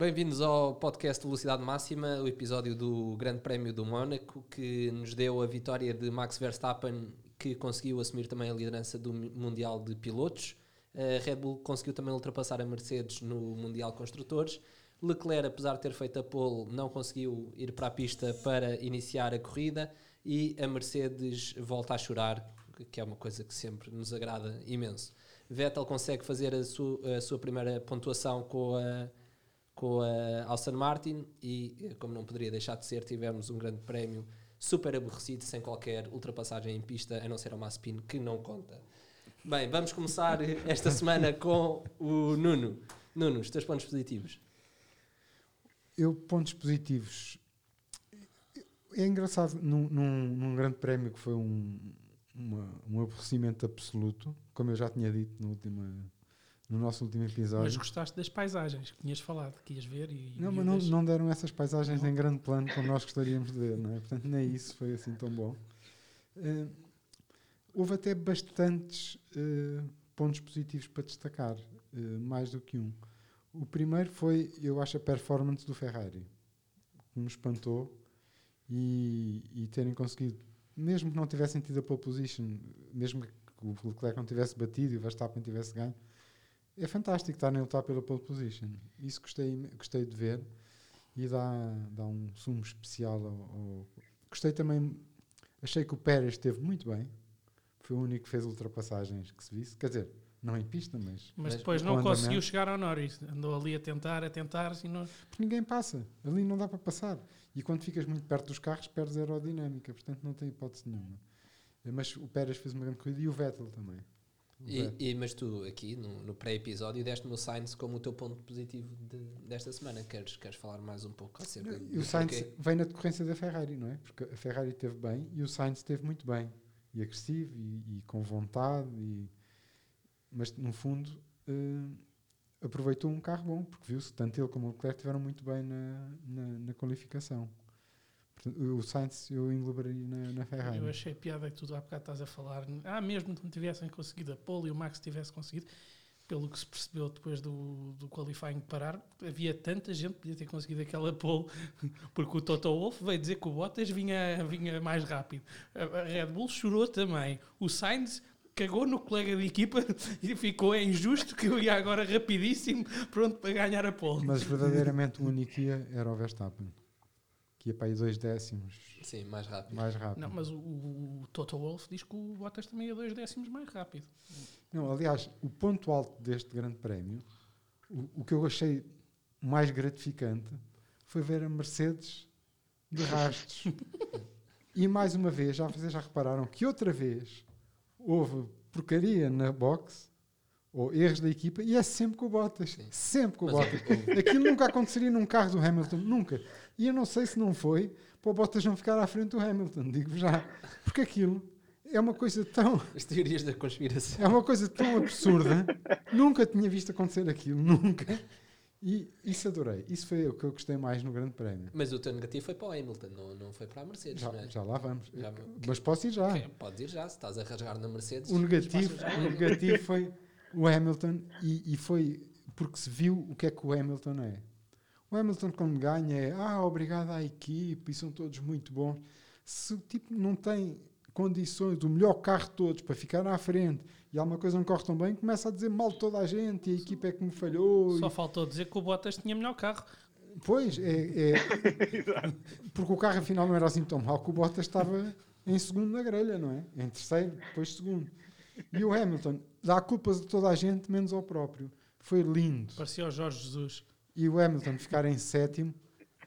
Bem-vindos ao podcast Velocidade Máxima, o episódio do Grande Prémio do Mónaco, que nos deu a vitória de Max Verstappen, que conseguiu assumir também a liderança do Mundial de Pilotos. A Red Bull conseguiu também ultrapassar a Mercedes no Mundial Construtores. Leclerc, apesar de ter feito a pole, não conseguiu ir para a pista para iniciar a corrida e a Mercedes volta a chorar, que é uma coisa que sempre nos agrada imenso. Vettel consegue fazer a sua, a sua primeira pontuação com a com a Aston Martin e, como não poderia deixar de ser, tivemos um grande prémio super aborrecido, sem qualquer ultrapassagem em pista, a não ser a Maspin, que não conta. Bem, vamos começar esta semana com o Nuno. Nuno, os teus pontos positivos? Eu, pontos positivos. É engraçado, num, num, num grande prémio que foi um, uma, um aborrecimento absoluto, como eu já tinha dito na última no nosso último episódio. Mas gostaste das paisagens que tinhas falado, que ias ver e. Não, mas não, não, deram essas paisagens não. em grande plano como nós gostaríamos de ver, não é? Portanto, nem isso foi assim tão bom. Uh, houve até bastantes uh, pontos positivos para destacar, uh, mais do que um. O primeiro foi, eu acho, a performance do Ferrari, que me espantou e, e terem conseguido, mesmo que não tivessem tido a pole position, mesmo que o Leclerc não tivesse batido e o Verstappen tivesse ganho, é fantástico estar a lutar pela pole position. Isso gostei, gostei de ver e dá, dá um sumo especial ao, ao, Gostei também. Achei que o Pérez esteve muito bem. Foi o único que fez ultrapassagens que se visse. Quer dizer, não em pista, mas. Mas depois não conseguiu chegar ao Norris. Andou ali a tentar, a tentar. E não... Porque ninguém passa. Ali não dá para passar. E quando ficas muito perto dos carros, perdes aerodinâmica. Portanto, não tem hipótese nenhuma. Mas o Pérez fez uma grande corrida e o Vettel também. E, e, mas tu aqui no, no pré-episódio deste-me o Sainz como o teu ponto positivo de, desta semana. Queres, queres falar mais um pouco acerca E o Sainz okay? vem na decorrência da Ferrari, não é? Porque a Ferrari esteve bem e o Sainz esteve muito bem. E agressivo e, e com vontade. E, mas no fundo uh, aproveitou um carro bom, porque viu-se tanto ele como o Leclerc estiveram muito bem na, na, na qualificação. O Sainz eu englobaria na, na Ferrari. Eu achei piada que tu há bocado estás a falar. Ah, mesmo que não tivessem conseguido a pole e o Max tivesse conseguido, pelo que se percebeu depois do, do qualifying parar, havia tanta gente que podia ter conseguido aquela pole, porque o Toto Wolff veio dizer que o Bottas vinha, vinha mais rápido. A Red Bull chorou também. O Sainz cagou no colega de equipa e ficou é injusto que eu ia agora rapidíssimo pronto para ganhar a pole. Mas verdadeiramente o único ia era o Verstappen que ia para aí dois décimos. Sim, mais rápido. Mais rápido. Não, mas o, o Toto Wolff diz que o Bottas também ia dois décimos mais rápido. Não, aliás, o ponto alto deste grande prémio, o, o que eu achei mais gratificante foi ver a Mercedes de rastros. e mais uma vez, já vocês já repararam que outra vez houve porcaria na box ou erros da equipa e é sempre com o Bottas. Sim. Sempre com o Bottas. Aquilo nunca aconteceria num carro do Hamilton, nunca. E eu não sei se não foi para o Bottas não ficar à frente do Hamilton, digo já. Porque aquilo é uma coisa tão. As teorias da conspiração. É uma coisa tão absurda. nunca tinha visto acontecer aquilo, nunca. E isso adorei. Isso foi o que eu gostei mais no Grande Prémio. Mas o teu negativo foi para o Hamilton, não, não foi para a Mercedes. Já, é? já lá vamos. Já, Mas posso ir já. Pode ir já, se estás a rasgar na Mercedes. O negativo, o negativo foi o Hamilton e, e foi porque se viu o que é que o Hamilton é. O Hamilton, quando ganha, é ah, obrigado à equipe e são todos muito bons. Se o tipo não tem condições do melhor carro de todos para ficar à frente e alguma coisa não corre tão bem, começa a dizer mal de toda a gente e a equipe é que me falhou. Só e... faltou dizer que o Bottas tinha melhor carro. Pois, é, é porque o carro afinal não era assim tão mal que o Bottas estava em segundo na grelha, não é? Em terceiro, depois segundo. E o Hamilton dá culpas a toda a gente, menos ao próprio. Foi lindo. Parecia o Jorge Jesus e o Hamilton ficar em sétimo,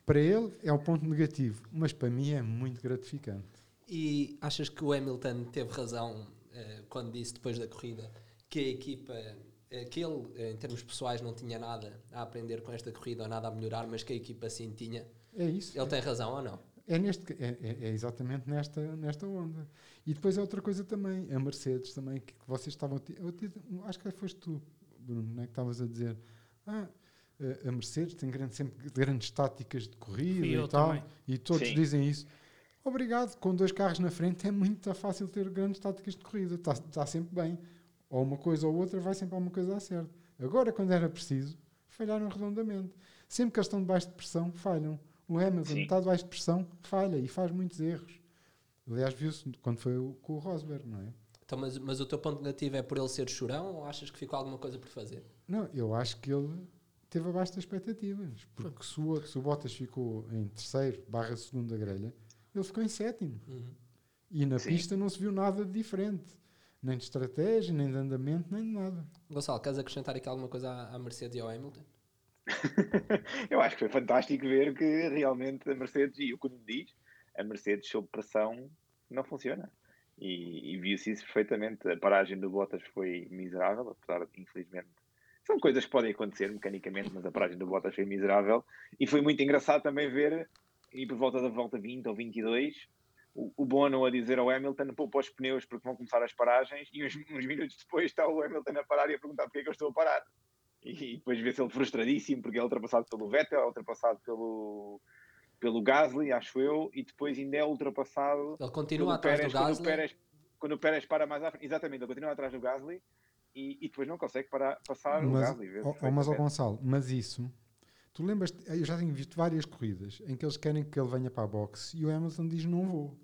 para ele é um ponto negativo, mas para mim é muito gratificante. E achas que o Hamilton teve razão uh, quando disse depois da corrida que a equipa, uh, que ele uh, em termos pessoais não tinha nada a aprender com esta corrida ou nada a melhorar, mas que a equipa sim tinha? É isso. Ele tem razão ou não? É, neste, é, é, é, exatamente nesta, nesta onda. E depois é outra coisa também, a Mercedes também, que, que vocês estavam. Eu, acho que foste tu, Bruno, né, que estavas a dizer. Ah, a Mercedes tem grande, sempre grandes táticas de corrida e tal, também. e todos Sim. dizem isso. Obrigado, com dois carros na frente é muito fácil ter grandes táticas de corrida, está, está sempre bem. Ou uma coisa ou outra vai sempre a uma coisa a certo. Agora, quando era preciso, falharam redondamente. Sempre que eles estão debaixo de pressão, falham. O Hamilton está debaixo de pressão, falha e faz muitos erros. Aliás, viu-se quando foi o- com o Rosberg, não é? Então, mas, mas o teu ponto negativo é por ele ser chorão ou achas que ficou alguma coisa por fazer? Não, eu acho que ele teve abaixo das expectativas. Porque se o, se o Bottas ficou em terceiro barra segunda grelha, ele ficou em sétimo. Uhum. E na Sim. pista não se viu nada de diferente. Nem de estratégia, nem de andamento, nem de nada. Gonçalo, queres acrescentar aqui alguma coisa à, à Mercedes e ao Hamilton? Eu acho que foi fantástico ver que realmente a Mercedes, e o que me diz, a Mercedes sob pressão não funciona. E, e viu-se isso perfeitamente. A paragem do Bottas foi miserável, apesar de, infelizmente, são coisas que podem acontecer mecanicamente, mas a paragem do Bottas foi miserável. E foi muito engraçado também ver, e por volta da volta 20 ou 22, o, o Bono a dizer ao Hamilton: poupa os pneus porque vão começar as paragens, e uns, uns minutos depois está o Hamilton a parar e a perguntar porque é que eu estou a parar. E depois vê-se ele frustradíssimo porque é ultrapassado pelo Vettel, é ultrapassado pelo, pelo Gasly, acho eu, e depois ainda é ultrapassado Ele continua atrás Pérez, do quando o Gasly. Pérez, quando o Pérez para mais à frente. Exatamente, ele continua atrás do Gasly e, e depois não consegue parar, passar o Mas, ó- ó, mas. Gonçalo, mas isso, tu lembras, eu já tenho visto várias corridas em que eles querem que ele venha para a boxe e o Hamilton diz não vou.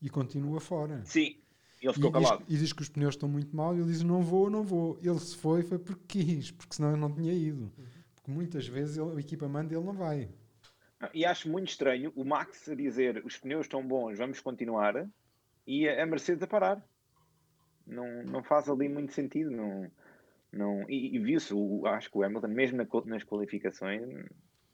E continua fora. Sim, ele ficou e, diz, calado. e diz que os pneus estão muito mal e ele diz não vou, não vou. Ele se foi, foi porque quis, porque senão ele não tinha ido. Porque muitas vezes ele, a equipa manda ele não vai. E acho muito estranho o Max a dizer os pneus estão bons, vamos continuar, e a Mercedes a parar. Não, não faz ali muito sentido. Não, não, e e viu-se, acho que o Hamilton, mesmo na nas qualificações,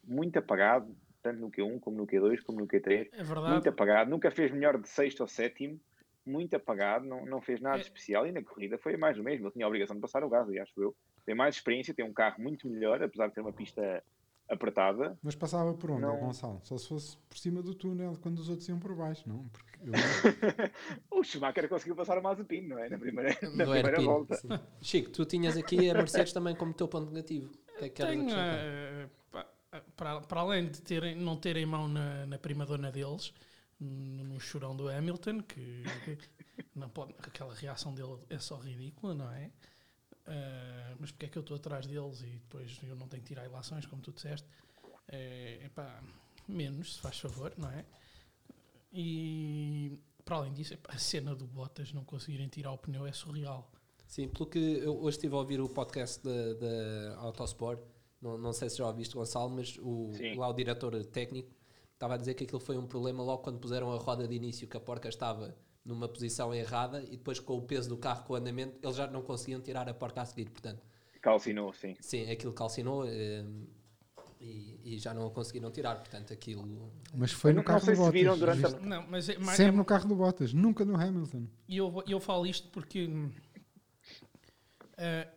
muito apagado, tanto no Q1 como no Q2, como no Q3. É verdade. muito apagado, nunca fez melhor de sexto ou sétimo, muito apagado, não, não fez nada É. especial e na corrida foi mais o mesmo. Ele tinha a obrigação de passar o Gasly, acho eu. Tem mais experiência, tem um carro muito melhor, apesar de ter uma pista apertada. Mas passava por onde, Não. Gonçalo? Só se fosse por cima do túnel quando os outros iam por baixo, não? Porque eu- o Schumacher conseguiu passar o Mazepin, não é? Na primeira, na primeira Airpin, volta. sim. Chico, tu tinhas aqui a Mercedes também como teu ponto negativo. Que é que Tenho, pá, para, para além de terem, não terem mão na, na prima dona deles, no, chorão do Hamilton, que não pode, aquela reação dele é só ridícula, não é? Eh, mas porque é que eu estou atrás deles e depois eu não tenho que tirar ilações, como tu disseste? É, epá, menos, se faz favor, não é? E para além disso, epá, a cena do Bottas não conseguirem tirar o pneu é surreal. Sim, pelo que eu hoje estive a ouvir o podcast da, da Autosport, não, não sei se já ouviste, Gonçalo, mas o, Sim. lá o diretor técnico estava a dizer que aquilo foi um problema logo quando puseram a roda de início, que a porca estava numa posição errada e depois com o peso do carro, com o andamento, eles já não conseguiam tirar a porca a seguir. Portanto, Calcinou, sim. sim, aquilo calcinou eh, e, e já não a conseguiram tirar. Portanto, aquilo. mas foi no não carro do Bottas. durante a- viste? Não, mas é, mas- Sempre é- no carro do Bottas, nunca no Hamilton. E eu, eu falo isto porque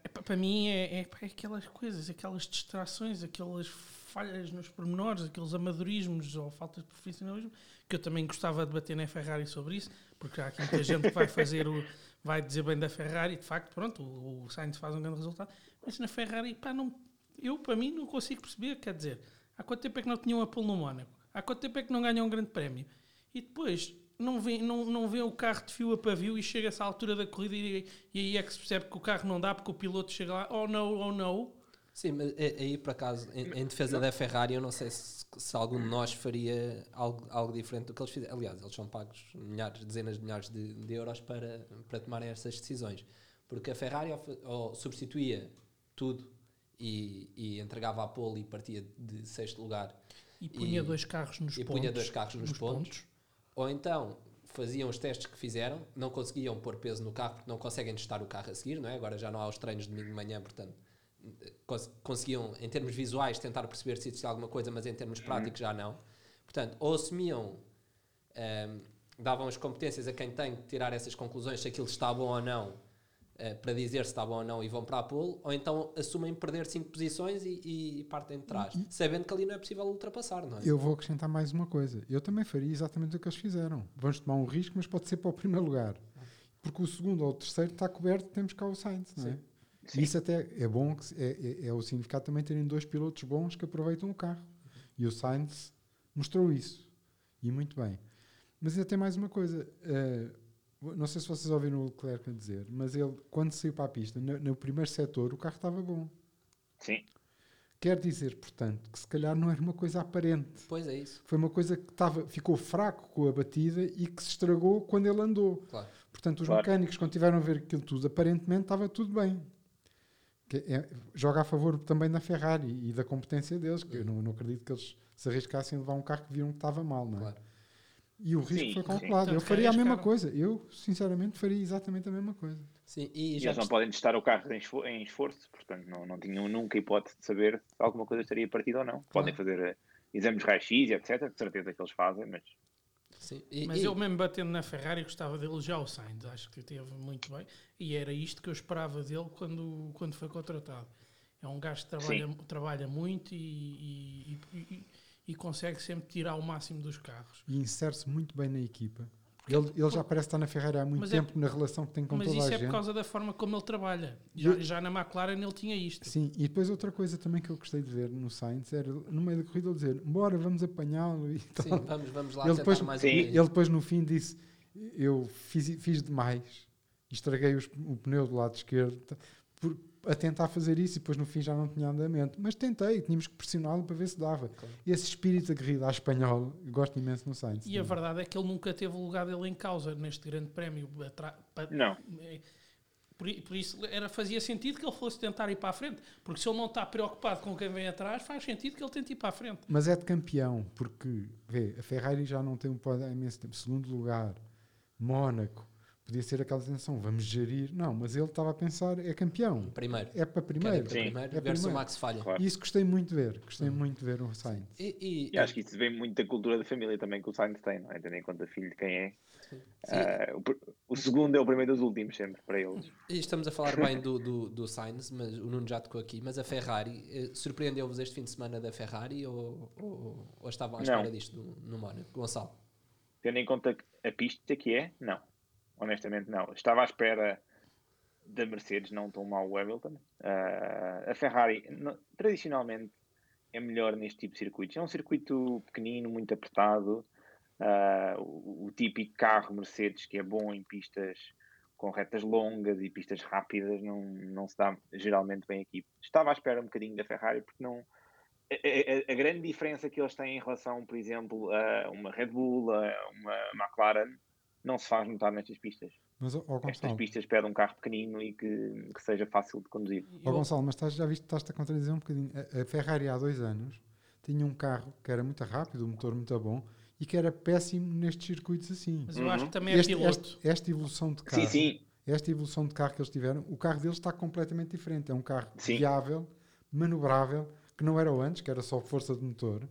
epá, para mim é, é, é aquelas coisas, aquelas distrações, aquelas falhas nos pormenores, aqueles amadorismos ou faltas de profissionalismo que eu também gostava de bater na Ferrari sobre isso, porque há aqui muita gente que vai fazer o, vai dizer bem da Ferrari, de facto, pronto, o, o Sainz faz um grande resultado, mas na Ferrari, pá, não, eu para mim não consigo perceber, quer dizer, há quanto tempo é que não tinham a pole no Mónaco? Há quanto tempo é que não ganham um grande prémio? E depois não vê, não, não vê o carro de fio a pavio e chega-se à altura da corrida e, e aí é que se percebe que o carro não dá porque o piloto chega lá, oh não, oh não. Sim, mas é- aí por acaso, em, em defesa da Ferrari, eu não sei se, se algum de nós faria algo, algo diferente do que eles fizeram. Aliás, eles são pagos milhares, dezenas de milhares de, de euros para, para tomarem essas decisões. Porque a Ferrari ou, ou substituía tudo e, e entregava a pole e partia de sexto lugar, E punha E- dois carros nos e pontos. punha dois carros nos, pontos. Ou então faziam os testes que fizeram, não conseguiam pôr peso no carro porque não conseguem testar o carro a seguir, não é? Agora já não há os treinos de domingo de manhã, portanto conseguiam, em termos visuais, tentar perceber se existia alguma coisa, mas em termos práticos já não. Portanto, ou assumiam, ehm, davam as competências a quem tem que tirar essas conclusões, se aquilo está bom ou não, eh, para dizer se está bom ou não e vão para a pole, ou então assumem perder 5 posições e, e partem de trás, sabendo que ali não é possível ultrapassar, não é? Eu vou acrescentar mais uma coisa. Eu também faria exatamente o que eles fizeram. Vamos tomar um risco, mas pode ser para o primeiro lugar. Porque o segundo ou o terceiro está coberto, temos cá o Sainz, não é? Sim. E isso até é bom, que é, é, é o significado também terem dois pilotos bons que aproveitam o carro. E o Sainz mostrou isso. E muito bem. Mas ainda tem mais uma coisa. eh, não sei se vocês ouviram o Leclerc a dizer, mas ele, quando saiu para a pista, no, no primeiro setor, o carro estava bom. Sim. Quer dizer, portanto, que se calhar não era uma coisa aparente. Pois é isso, Foi uma coisa que estava, ficou fraco com a batida e que se estragou quando ele andou. claro. Portanto, os Claro. mecânicos, quando tiveram a ver aquilo tudo, aparentemente estava tudo bem. Que é- joga a favor também da Ferrari e da competência deles, que eu não, não acredito que eles se arriscassem a levar um carro que viram que estava mal, não é? Claro. E o risco Sim, foi calculado. Tanto Eu faria a mesma coisa. Eu, sinceramente, faria exatamente a mesma coisa. Sim, e E já eles não podem testar o carro em esfo- em esforço, portanto não, não tinham nunca hipótese de saber se alguma coisa estaria partida ou não. Podem fazer eh, exames raio-x, etc. De certeza que eles fazem, mas sim, e- Mas e- eu mesmo batendo na Ferrari gostava dele já o Sainz, acho que teve muito bem. E era isto que eu esperava dele quando, quando foi contratado. É um gajo que trabalha, trabalha muito e, e- e- e- e consegue sempre tirar o máximo dos carros. E insere-se muito bem na equipa. Ele, ele já parece estar na Ferrari há muito Mas é- tempo na relação que tem com Mas toda isso a é gente. por causa da forma como ele trabalha. Já, eu- já na McLaren ele tinha isto. Sim, e depois outra coisa também que eu gostei de ver no Sainz era no meio da corrida ele dizer bora, vamos apanhá-lo e sim, tal. vamos, vamos lá Ele depois, mais Sim. ele depois no fim disse eu fiz, fiz demais estraguei os- o pneu do lado esquerdo por, a tentar fazer isso e depois no fim já não tinha andamento mas tentei, tínhamos que pressioná-lo para ver se dava Claro. esse espírito aguerrido à espanhola eu gosto imenso no Sainz E a também. verdade é que ele nunca teve o lugar dele em causa neste grande prémio. Não. É, Por, i- por isso era, fazia sentido que ele fosse tentar ir para a frente, porque se ele não está preocupado com quem vem atrás, faz sentido que ele tente ir para a frente. mas é de campeão porque vê, a Ferrari já não tem um pódio há imenso tempo segundo lugar, Mónaco podia ser aquela tensão, vamos gerir não, mas ele estava a pensar, é campeão Primeiro. é para primeiro para Sim. primeiro, É ver se o primeiro. Max falha. Claro. E isso gostei muito de ver. Gostei muito de ver o Sainz. E, e- E acho que isso vem muito da cultura da família também que o Sainz tem, não é? Tendo em conta filho de quem é. sim. Ah, o, o segundo é o primeiro dos últimos, sempre, para eles. E estamos a falar bem do, do, do Sainz, mas o Nuno já tocou aqui. Mas a Ferrari, eh, surpreendeu-vos este fim de semana da Ferrari ou, ou, ou estavam à Não. espera disto no, no Mónaco? Gonçalo? Tendo em conta a pista que é, não. Honestamente, não. Estava à espera da Mercedes, não tão mal o Hamilton. Ah, a Ferrari, tradicionalmente, é melhor neste tipo de circuitos. É um circuito pequenino, muito apertado. Ah, o, o típico carro Mercedes que é bom em pistas com retas longas e pistas rápidas não, não se dá geralmente bem aqui. Estava à espera um bocadinho da Ferrari porque não. A, a- a grande diferença que eles têm em relação, por exemplo, a uma Red Bull, a uma McLaren, não se faz notar nestas pistas. Mas, ó ó, Estas pistas pedem um carro pequenino e que, que seja fácil de conduzir. ó, Gonçalo, mas estás, já viste, estás-te a contradizer um bocadinho. A, a Ferrari há dois anos tinha um carro que era muito rápido, um motor muito bom e que era péssimo nestes circuitos assim. mas eu Uhum. acho que também é Este- piloto. este- esta evolução de carro, Sim, sim. esta evolução de carro que eles tiveram, o carro deles está completamente diferente. É um carro Sim. viável, manobrável, que não era o antes, que era só força de motor.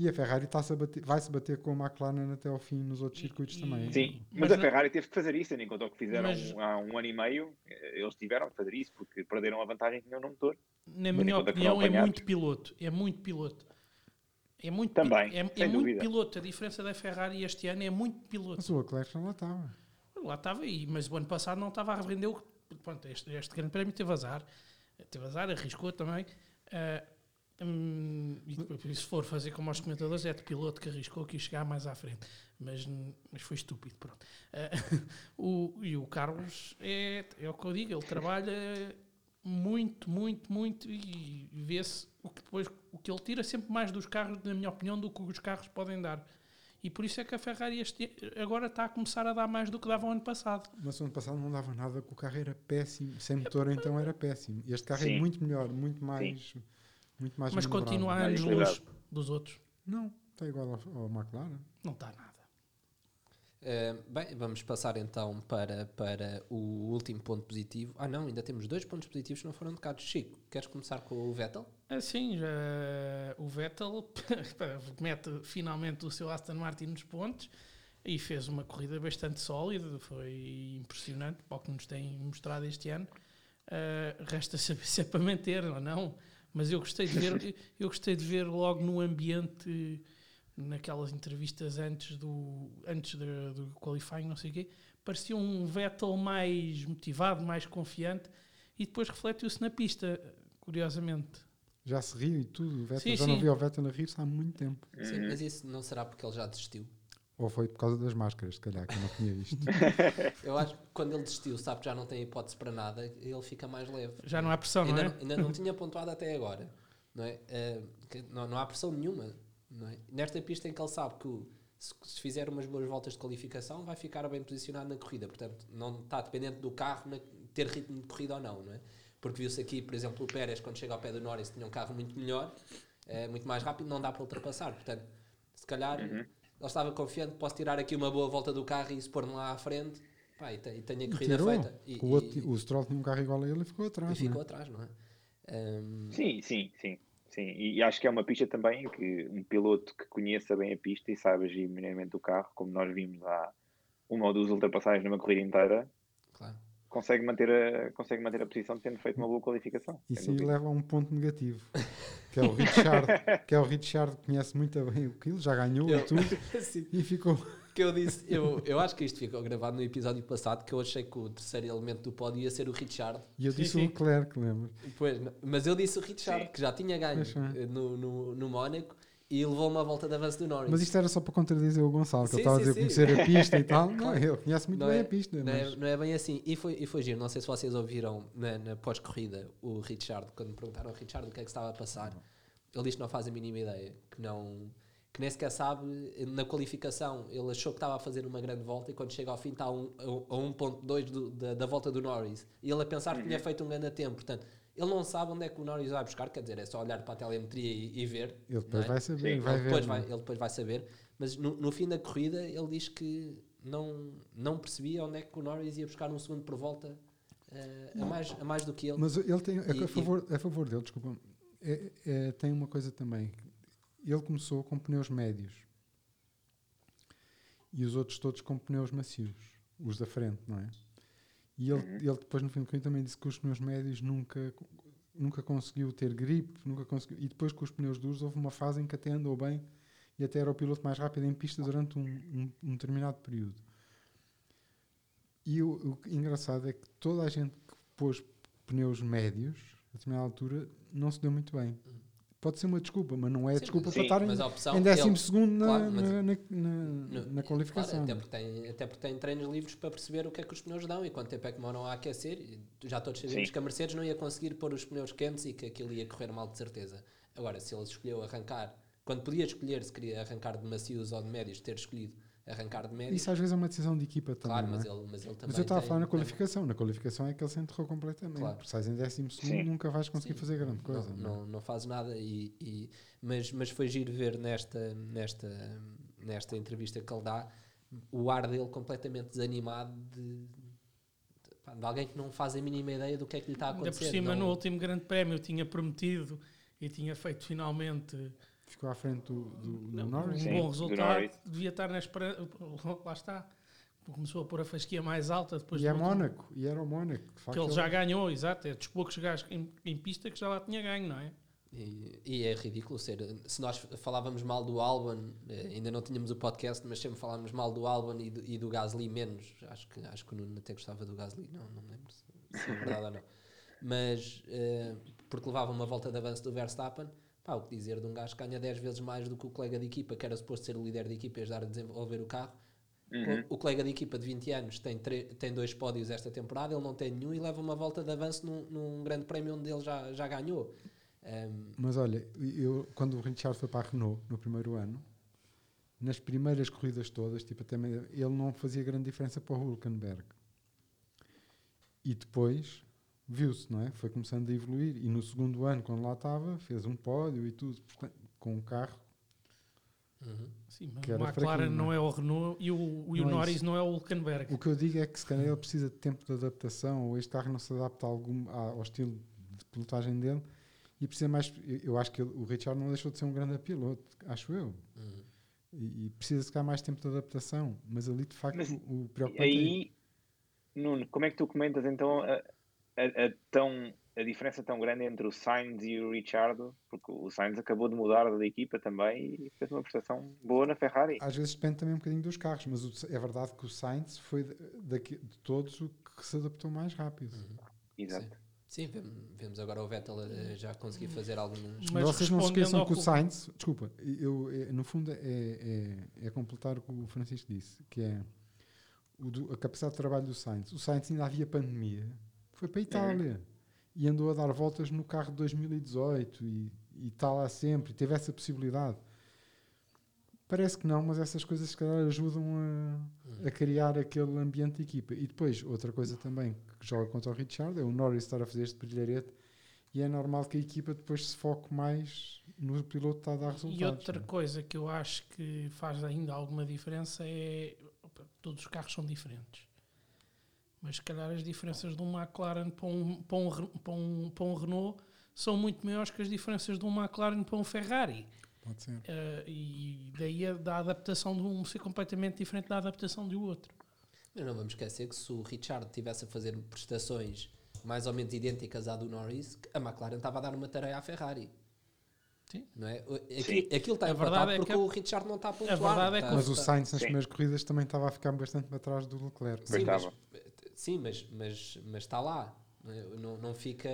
E a Ferrari a bater- vai-se bater com a McLaren até ao fim nos outros circuitos e- também. Sim, mas, Mas a Ferrari teve que fazer isso, conta o que fizeram Mas- há um ano e meio. Eles tiveram que fazer isso porque perderam a vantagem que tinham no motor. Na minha opinião, é muito piloto. É muito piloto. É muito, pi- Também, é, é muito piloto. A diferença da Ferrari este ano é muito piloto. Mas o Leclerc já lá estava. Lá estava aí, mas o ano passado não estava a render o. Pronto, este, este grande prémio teve azar. Teve azar, arriscou também. Ah, hum, e depois, se for fazer como os comentadores, é de piloto que arriscou que ia chegar mais à frente. Mas, mas foi estúpido, pronto. Ah, o, e o Carlos é, é o que eu digo, ele trabalha muito, muito, muito e vê-se o que depois o que ele tira sempre mais dos carros, na minha opinião, do que os carros podem dar. E por isso é que a Ferrari este, agora está a começar a dar mais do que dava o ano passado. Mas o ano passado não dava nada, que o carro era péssimo. Sem motor, então era péssimo. Este carro é Sim. muito melhor, muito mais. Muito mais Mas continua a anos equilibrado. luz dos outros. Não, está igual ao, ao McLaren. Não está nada. Eh, bem, vamos passar então para, para o último ponto positivo. Ah, não, ainda temos dois pontos positivos que não foram tocados. Chico, queres começar com o Vettel? Assim, já o Vettel mete finalmente o seu Aston Martin nos pontos e fez uma corrida bastante sólida. Foi impressionante para o que nos tem mostrado este ano. Ah, resta saber se é para manter ou não. Mas eu gostei de ver, eu gostei de ver logo no ambiente, naquelas entrevistas antes do, antes de- do qualifying, não sei o quê, parecia um Vettel mais motivado, mais confiante e depois refletiu-se na pista, curiosamente. Já se riu e tudo. O Vettel, Sim, já não sim. vi o Vettel a rir há muito tempo. Sim, Uhum. mas isso não será porque ele já desistiu? Ou foi por causa das máscaras, se calhar, que eu não tinha visto. Eu acho que quando ele desistiu, sabe que já não tem hipótese para nada, ele fica mais leve. Já não há pressão, não ainda, é? não, ainda não tinha pontuado até agora. não é? Uh, que não, não há pressão nenhuma, não é? Nesta pista em que ele sabe que o- se, se fizer umas boas voltas de qualificação vai ficar bem posicionado na corrida, portanto não está dependente do carro na- ter ritmo de corrida ou não, não é? Porque viu-se aqui, por exemplo, o Pérez quando chega ao pé do Norris tinha um carro muito melhor, é, muito mais rápido, não dá para ultrapassar, portanto se calhar ele estava confiante, posso tirar aqui uma boa volta do carro e se pôr-me lá à frente pá, e, te- e tenho a E corrida tirou. feita. E, o, outro, e- o Stroll tinha um carro igual a ele e ficou e atrás. ficou não é? atrás, não é? Ahm, Sim, sim, sim. sim. E, e acho que é uma pista também que um piloto que conheça bem a pista e saiba agir minimamente o carro, como nós vimos há uma ou duas ultrapassagens numa corrida inteira. Consegue manter a, consegue manter a posição tendo feito uma boa qualificação. Isso aí dúvida. leva a um ponto negativo. Que é o Richard, que é o Richard que conhece muito bem o quilo, já ganhou Eu- e tudo, Sim. e ficou. que eu disse, eu, eu acho que isto ficou gravado no episódio passado, que eu achei que o terceiro elemento do pódio ia ser o Richard. E eu Sim, disse sim. o Leclerc, lembro. Pois, mas eu disse o Richard, Sim. que já tinha ganho eh, no, no, no Mónaco e levou uma volta de avanço do Norris. Mas isto era só para contradizer o Gonçalo, que Sim, ele estava a dizer sim. conhecer a pista e tal. Não, Claro. ele conhece muito Não bem é- a pista. Não mas... é, não é bem assim. E foi, e foi giro. Não sei se vocês ouviram na, na pós-corrida o Richard, quando me perguntaram ao Richard o que é que estava a passar. Ele diz que não faz a mínima ideia, que, não, que nem sequer sabe. Na qualificação, ele achou que estava a fazer uma grande volta e quando chega ao fim está a, um, a 1.2 do- da, da volta do Norris. E ele a pensar que tinha feito um grande tempo. Portanto, ele não sabe onde é que o Norris vai buscar, quer dizer, é só olhar para a telemetria e, e ver. Ele depois é? vai saber, Sim, vai ele, depois é? vai, ele depois vai saber, mas no, no fim da corrida ele diz que não, não percebia onde é que o Norris ia buscar um segundo por volta eh, a, mais, a mais do que ele. Mas ele tem, a, E- a favor, a favor dele, desculpa, é- é- tem uma coisa também. Ele começou com pneus médios e os outros todos com pneus macios, os da frente, não é? E ele, ele depois no fim do caminho também disse que os pneus médios nunca, nunca conseguiu ter grip, nunca conseguiu. E depois com os pneus duros houve uma fase em que até andou bem e até era o piloto mais rápido em pista durante um, um- um determinado período. E o, o que- engraçado é que toda a gente que pôs pneus médios a determinada altura não se deu muito bem. Pode ser uma desculpa, mas não é Sim, desculpa mas- para sim, estar em, em décimo ele- segundo na, claro, na, na, na- na qualificação. Claro, até, porque tem, até porque tem treinos livres para perceber o que é que os pneus dão e quanto tempo é que demoram a aquecer. Já todos sabemos Sim. que a Mercedes não ia conseguir pôr os pneus quentes e que aquilo ia correr mal de certeza. Agora, se ele escolheu arrancar, quando podia escolher se queria arrancar de macios ou de médios, ter escolhido arrancar de médios, Isso às vezes é uma decisão de equipa também. claro, não é? mas ele, mas ele também. Mas eu estava a falar na qualificação. Na qualificação é que ele se enterrou completamente. Claro. Porque sais em décimo segundo, Sim. nunca vais conseguir Sim. fazer grande coisa. Não, não é? não, não faz nada, e, e- mas, mas foi giro ver nesta, nesta, nesta entrevista que ele dá o ar dele completamente desanimado de, de, de alguém que não faz a mínima ideia do que é que lhe está a Ainda por acontecer. cima, não- no último grande prémio, tinha prometido e tinha feito finalmente Ficou à frente do, do, do um Norris. Sim, bom do resultado. Devia estar na esperança. Lá está. Começou a pôr a fasquia mais alta depois E é Mónaco. E era o Mónaco. Que ele já ganhou, exato. É dos poucos gajos em, em pista que já lá tinha ganho, não é? E, e é ridículo ser. Se nós falávamos mal do Albon, eh, ainda não tínhamos o podcast, mas sempre falávamos mal do Albon e do, e do Gasly menos. Acho que, acho que o Nuno até gostava do Gasly, não, não me lembro se, se é verdade ou não. Mas eh, porque levava uma volta de avanço do Verstappen, pá, o que dizer de um gajo que ganha 10 vezes mais do que o colega de equipa, que era suposto ser o líder de equipa e ajudar a desenvolver o carro. Uhum. O, o colega de equipa de 20 anos tem, tem dois pódios esta temporada, ele não tem nenhum e leva uma volta de avanço num, num grande prémio onde ele já, já ganhou. Ehm, Mas olha, eu, quando o Richard foi para a Renault no primeiro ano, nas primeiras corridas todas, tipo, até meio- ele não fazia grande diferença para o Hulkenberg. E depois viu-se, não é? Foi começando a evoluir. E no segundo ano, quando lá estava, fez um pódio e tudo, portanto, com um carro. uhum. Sim, mas Que o McLaren fraquinho, não é o Renault e o, e o Não é Norris isso. não é o Hulkenberg. O que eu digo é que se calhar ele precisa de tempo de adaptação, ou este carro não se adapta algum, ao estilo de pilotagem dele. E precisa mais. Eu, acho que ele- o Richard não deixou de ser um grande piloto, acho eu. Uhum. E, e precisa ficar mais tempo de adaptação. Mas ali, de facto, Mas o, o preocupante Aí, Nuno, como é que tu comentas então a, a- a tão, a diferença tão grande entre o Sainz e o Richardo? Porque o Sainz acabou de mudar da equipa também e fez uma prestação boa na Ferrari. Às vezes depende também um bocadinho dos carros, mas o- é verdade que o Sainz foi de, daqui- de todos o que se adaptou mais rápido. Exato. Sim, vemos, vemos agora o Vettel eh, já conseguir fazer alguns. Mas vocês não se esqueçam que o Sainz, desculpa, eu, é- no fundo é, é, é completar o que o Francisco disse, que é o do- a capacidade de trabalho do Sainz. O Sainz ainda havia pandemia, foi para a Itália e andou a dar voltas no carro de 2018 e, e está lá sempre, teve essa possibilidade. Parece que não, mas essas coisas se calhar ajudam a, a criar aquele ambiente de equipa. E depois, outra coisa também que joga contra o Richard é o Norris estar a fazer este brilharete e é normal que a equipa depois se foque mais no piloto que está a dar resultados. E outra não é? coisa que eu acho que faz ainda alguma diferença é opa, todos os carros são diferentes. Mas se calhar as diferenças de um McLaren para um, para um, para um, para um Renault são muito maiores que as diferenças de um McLaren para um Ferrari. Pode ser. Eh, e daí a, da adaptação de um ser completamente diferente da adaptação do outro. Mas não vamos esquecer que se o Richard tivesse a fazer prestações mais ou menos idênticas à do Norris, a McLaren estava a dar uma tarefa à Ferrari. Sim. Não é? O- Aqui, Sim. aquilo está A empatado verdade é porque que a- o Richard não está a pontuar. verdade é que está- Mas o Sainz nas Sim. primeiras corridas também estava a ficar bastante atrás do Leclerc. Sim, mas. Sim, mas, mas, mas está lá. não é? Não, não fica.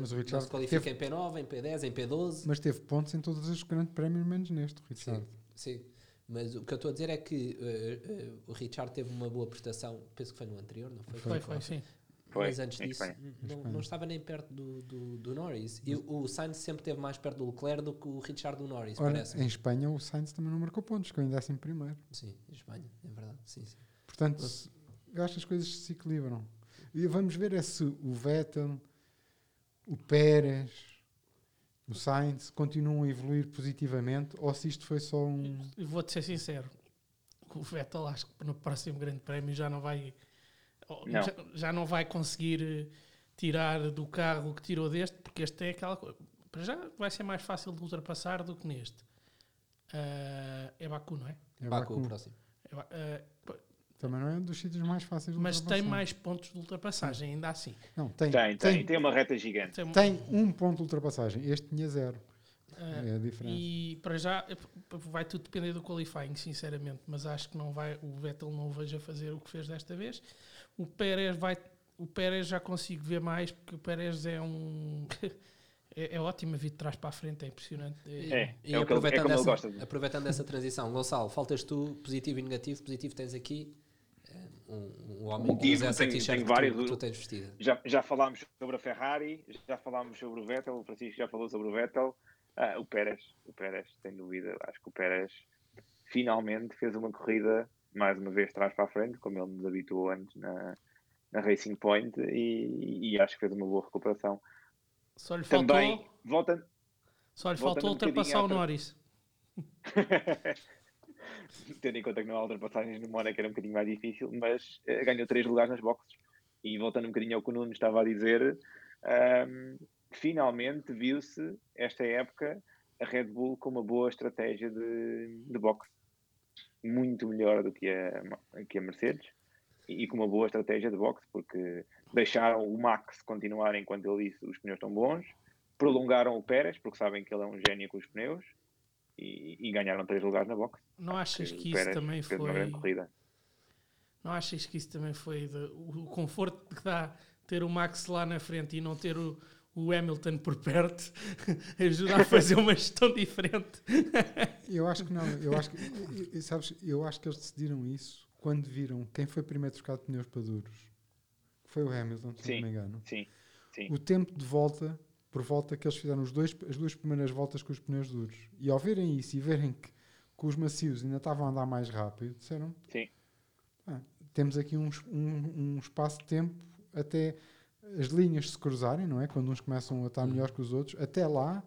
Mas o não Richard se qualifica teve- em P9, em P10, em P12. Mas teve pontos em todos os grandes prémios, menos neste, o Richard. Sim, sim. Mas o que eu estou a dizer é que eh, eh, o Richard teve uma boa prestação, penso que foi no anterior, não foi? Foi, foi, sim. Foi, Mas antes disso, não, não estava nem perto do, do, do Norris. E o Sainz sempre esteve mais perto do Leclerc do que o Richard do Norris, Ora, parece. em Espanha o Sainz também não marcou pontos, ficou em décimo primeiro. Sim, em Espanha, é verdade. Sim, sim. Portanto, eu acho que as coisas se equilibram. E vamos ver é se o Vettel, o Pérez, o Sainz continuam a evoluir positivamente ou se isto foi só um. E vou-te ser sincero, o Vettel acho que no próximo grande prémio já não vai Não. Já, já não vai conseguir eh, tirar do carro o que tirou deste, porque este é aquela coisa. Para já vai ser mais fácil de ultrapassar do que neste. Ah, é Baku, não é? É Baku, Baku. o próximo. É ah, Também não é um dos sítios mais fáceis de mas tem mais pontos de ultrapassagem, ainda assim. Não, tem. Tem, tem, tem uma reta gigante. Tem- tem um ponto de ultrapassagem. Este tinha zero. ah, É a diferença. E para já p- vai tudo depender do qualifying, sinceramente, mas acho que não vai, o Vettel não o vejo a fazer o que fez desta vez. O Pérez vai, o Pérez já consigo ver mais porque o Pérez é um é, é ótimo a vir de trás para a frente, é impressionante. É- É, E é, o que ele, é como ele dessa, gosta. de- aproveitando essa transição, Gonçalo, faltas tu, positivo e negativo. Positivo tens aqui um, um homem que usa essa t-shirt que, tu- tens vestida. Já, já falámos sobre a Ferrari, já falámos sobre o Vettel, o Francisco já falou sobre o Vettel. Ah, o Pérez, o Pérez, sem dúvida. Acho que o Pérez finalmente fez uma corrida, mais uma vez, trás para a frente, como ele nos habituou antes na, na Racing Point, e, e acho que fez uma boa recuperação. Só lhe faltou, Também, voltando, só lhe faltou um ultrapassar o. Norris. tendo em conta que não há ultrapassagens no Mónaco era um bocadinho mais difícil, mas eh, ganhou três lugares nas boxes. E voltando um bocadinho ao que o Nuno estava a dizer, ahm, finalmente viu-se esta época a Red Bull com uma boa estratégia de, de boxe. Muito melhor do que a, que a Mercedes e com uma boa estratégia de boxe, porque deixaram o Max continuar enquanto ele disse os pneus estão bons, prolongaram o Pérez, porque sabem que ele é um gênio com os pneus, e, e ganharam três lugares na boxe. Não achas que que isso Pérez também fez uma foi grande corrida. Não achas que isso também foi de- o, conforto que dá ter o Max lá na frente e não ter o, o Hamilton por perto ajuda a fazer uma gestão diferente? Eu acho que não. Eu acho que, sabes, eu acho que eles decidiram isso quando viram quem foi primeiro trocar de pneus para duros. Foi o Hamilton, se Sim. não me engano. Sim, sim. O tempo de volta, por volta que eles fizeram os dois, as duas primeiras voltas com os pneus duros. E ao verem isso e verem que, que os macios ainda estavam a andar mais rápido, disseram: Sim. "Ah, temos aqui um, um, um espaço de tempo até as linhas se cruzarem, não é? Quando uns começam a estar melhores que os outros, até lá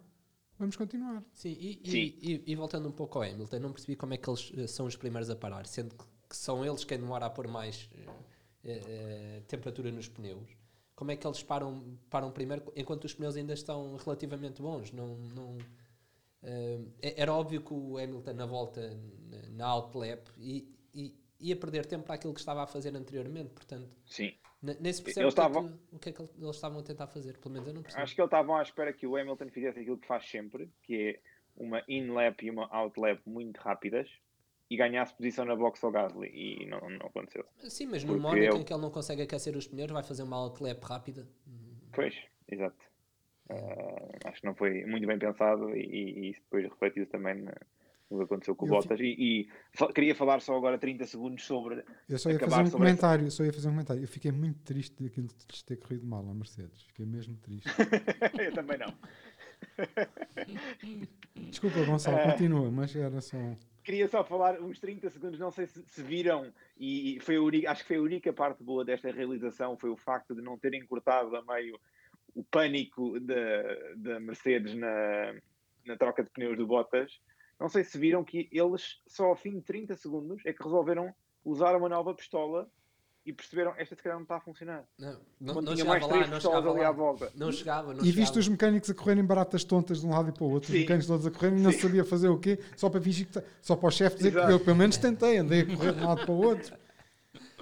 vamos continuar. Sim, e, e- Sim. E, e voltando um pouco ao Hamilton, não percebi como é que eles eh, são os primeiros a parar, sendo que, que são eles quem demora a pôr mais eh, eh, temperatura nos pneus. Como é que eles param, param primeiro enquanto os pneus ainda estão relativamente bons? Não, não, é- era óbvio que o Hamilton na volta na, na outlap e, e ia perder tempo para aquilo que estava a fazer anteriormente, portanto, Sim. ne- nem se percebe o que, é estavam- que, o que é que eles estavam a tentar fazer, pelo menos eu não percebo. Acho que eles estavam à espera que o Hamilton fizesse aquilo que faz sempre, que é uma in-lap e uma out-lap muito rápidas e ganhasse posição na box ao Gasly. E não, não aconteceu. Sim, mas no Mónaco eu- em que ele não consegue aquecer os pneus, vai fazer uma outlap rápida. Pois, exato. Ah, acho que não foi muito bem pensado e, e- isso depois refletiu também na- no que aconteceu com o Eu Bottas. E, e fa- queria falar só agora 30 segundos sobre. Eu só ia fazer um sobre essa- comentário, só ia fazer um comentário. Eu fiquei muito triste daquilo de lhes ter corrido mal à Mercedes. Fiquei mesmo triste. Eu também não. Desculpa, Gonçalo, É. continua, mas era só. Queria só falar uns 30 segundos, não sei se, se viram, e foi a única, acho que foi a única parte boa desta realização, foi o facto de não terem cortado a meio o pânico da, Mercedes na, na troca de pneus do Bottas. Não sei se viram que eles, só ao fim de 30 segundos, é que resolveram usar uma nova pistola e perceberam esta se calhar não está a funcionar. Não, não, não tinha chegava mais lá, três não pistolas chegava ali à lá. volta. Não chegava, não E viste chegava. os mecânicos a correrem baratas tontas de um lado e para o outro, os Sim. mecânicos todos a correrem e não sabia fazer o quê, só para fingir que. ta- Só para o chefe dizer Exato. que eu pelo menos tentei, andei a correr de um lado para o outro.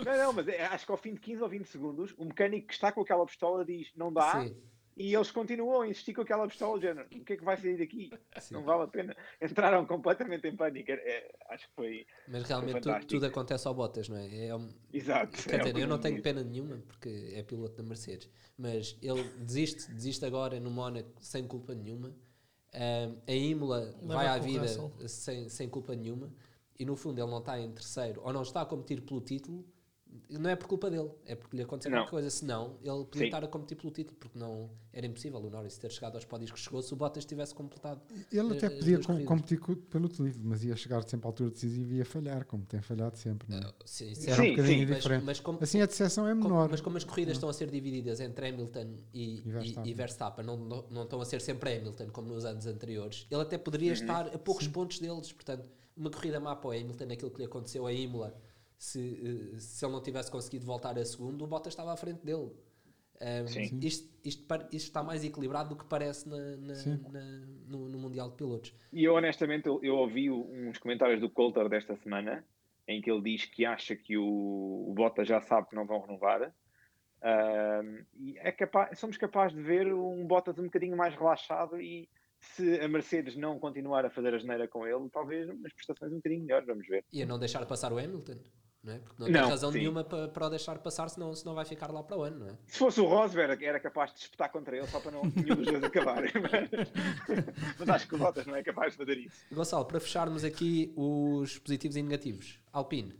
Não, não, mas é- acho que ao fim de 15 ou 20 segundos, o mecânico que está com aquela pistola diz não dá, Sim, e eles continuam a insistir com aquela pistola, de género, o que é que vai sair daqui? sim. Não vale a pena. Entraram completamente em pânico. É- é- acho que foi. Mas realmente tu- fantástico. tudo acontece ao Bottas, não é? é um- Exato. Quer É dizer, que eu não tenho pena nenhuma porque é piloto da Mercedes, mas ele desiste, desiste agora no Mónaco sem culpa nenhuma. Um, a Imola Leva vai à vida sem, sem culpa nenhuma e no fundo ele não está em terceiro ou não está a competir pelo título. Não é por culpa dele, é porque lhe aconteceu Não. qualquer coisa. Senão, ele podia Sim. estar a competir pelo título, porque não era impossível o Norris ter chegado aos pódios que chegou se o Bottas tivesse completado. Ele até As podia com- competir co- pelo título, mas ia chegar sempre à altura decisiva e ia falhar, como tem falhado sempre. Não é? Sim, isso Era um Sim, bocadinho sim, mas, diferente. mas como, Assim a decepção é como- menor. mas como as corridas estão a ser divididas entre Hamilton e, E e- Verstappen. e Verstappen, não, não, não estão a ser sempre Hamilton como nos anos anteriores, ele até poderia Uhum. estar a poucos pontos deles. Portanto, uma corrida má para o Hamilton, aquilo que lhe aconteceu a Imola, se, eh, se ele não tivesse conseguido voltar a segundo, o Bottas estava à frente dele. Um, Sim. isto, isto, isto está mais equilibrado do que parece na- na- na- no, no Mundial de Pilotos. E eu, honestamente, eu, eu ouvi uns comentários do Coulter desta semana em que ele diz que acha que o, o Bottas já sabe que não vão renovar. Ahm, e é capaz, somos capazes de ver um Bottas um bocadinho mais relaxado e se a Mercedes não continuar a fazer a geneira com ele, talvez umas prestações um bocadinho melhores, vamos ver. E a não deixar passar o Hamilton, não é? Porque não, Não, tem razão sim. nenhuma para, para o deixar passar, senão, senão vai ficar lá para o ano, não é? Se fosse o Rosberg, era capaz de espetar contra ele só para não nenhum dos dois acabarem. Mas, mas acho que o Bottas não é capaz de fazer isso. Gonçalo, para fecharmos aqui os positivos e negativos, Alpine.